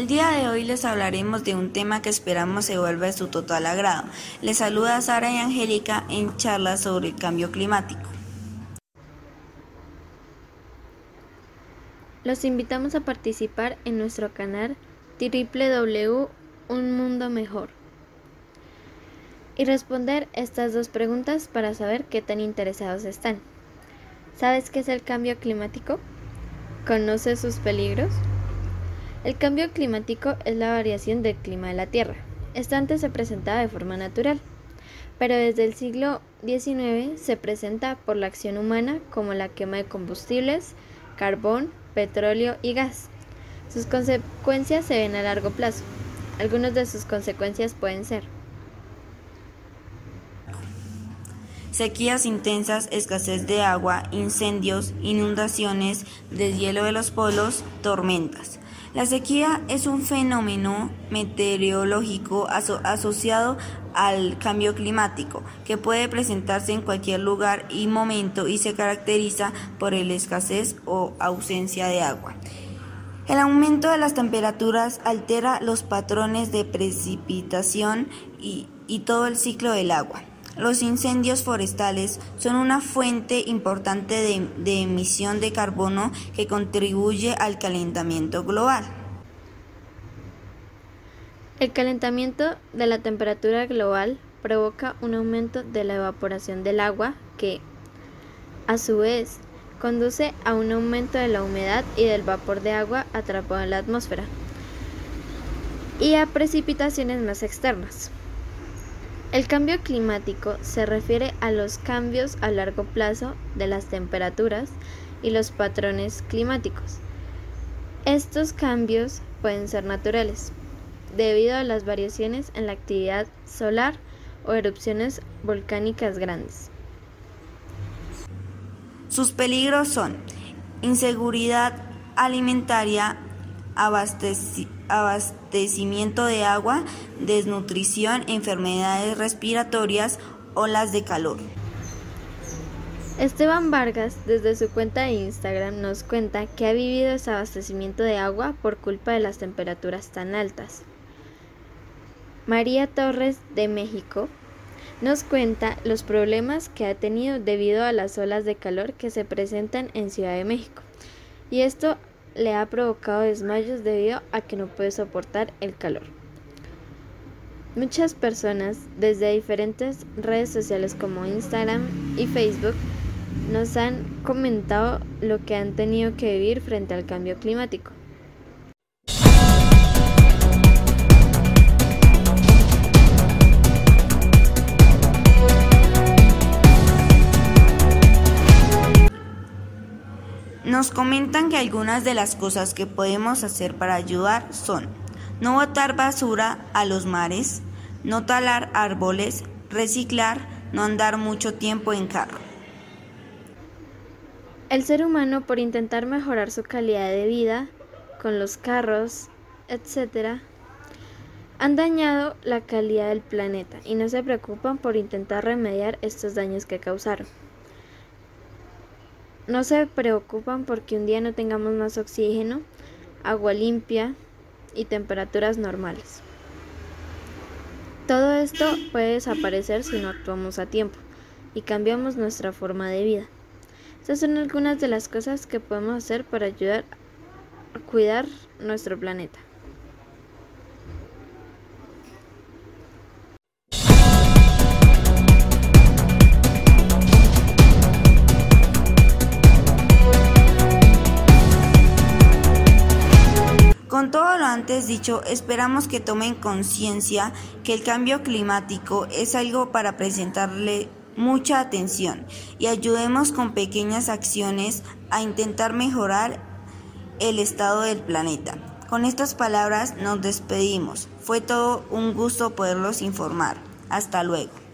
El día de hoy les hablaremos de un tema que esperamos se vuelva de su total agrado. Les saluda Sara y Angélica en charlas sobre el cambio climático. Los invitamos a participar en nuestro canal www Un Mundo Mejor y responder estas dos preguntas para saber qué tan interesados están. ¿Sabes qué es el cambio climático? ¿Conoces sus peligros? El cambio climático es la variación del clima de la Tierra. Esto antes se presentaba de forma natural, pero desde el siglo XIX se presenta por la acción humana como la quema de combustibles, carbón, petróleo y gas. Sus consecuencias se ven a largo plazo. Algunas de sus consecuencias pueden ser sequías intensas, escasez de agua, incendios, inundaciones, deshielo de los polos, tormentas. La sequía es un fenómeno meteorológico asociado al cambio climático que puede presentarse en cualquier lugar y momento y se caracteriza por la escasez o ausencia de agua. El aumento de las temperaturas altera los patrones de precipitación y, todo el ciclo del agua. Los incendios forestales son una fuente importante de, emisión de carbono que contribuye al calentamiento global. El calentamiento de la temperatura global provoca un aumento de la evaporación del agua que, a su vez, conduce a un aumento de la humedad y del vapor de agua atrapado en la atmósfera y a precipitaciones más externas. El cambio climático se refiere a los cambios a largo plazo de las temperaturas y los patrones climáticos. Estos cambios pueden ser naturales, debido a las variaciones en la actividad solar o erupciones volcánicas grandes. Sus peligros son inseguridad alimentaria, abastecimiento de agua, desnutrición, enfermedades respiratorias, olas de calor. Esteban Vargas, desde su cuenta de Instagram, nos cuenta que ha vivido ese abastecimiento de agua por culpa de las temperaturas tan altas. María Torres, de México, nos cuenta los problemas que ha tenido debido a las olas de calor que se presentan en Ciudad de México. Y esto le ha provocado desmayos debido a que no puede soportar el calor. Muchas personas desde diferentes redes sociales como Instagram y Facebook nos han comentado lo que han tenido que vivir frente al cambio climático. Nos comentan que algunas de las cosas que podemos hacer para ayudar son no botar basura a los mares, no talar árboles, reciclar, no andar mucho tiempo en carro. El ser humano por intentar mejorar su calidad de vida con los carros, etc., han dañado la calidad del planeta y no se preocupan por intentar remediar estos daños que causaron. No se preocupan porque un día no tengamos más oxígeno, agua limpia y temperaturas normales. Todo esto puede desaparecer si no actuamos a tiempo y cambiamos nuestra forma de vida. Estas son algunas de las cosas que podemos hacer para ayudar a cuidar nuestro planeta. Con todo lo antes dicho, esperamos que tomen conciencia que el cambio climático es algo para presentarle mucha atención y ayudemos con pequeñas acciones a intentar mejorar el estado del planeta. Con estas palabras nos despedimos. Fue todo un gusto poderlos informar. Hasta luego.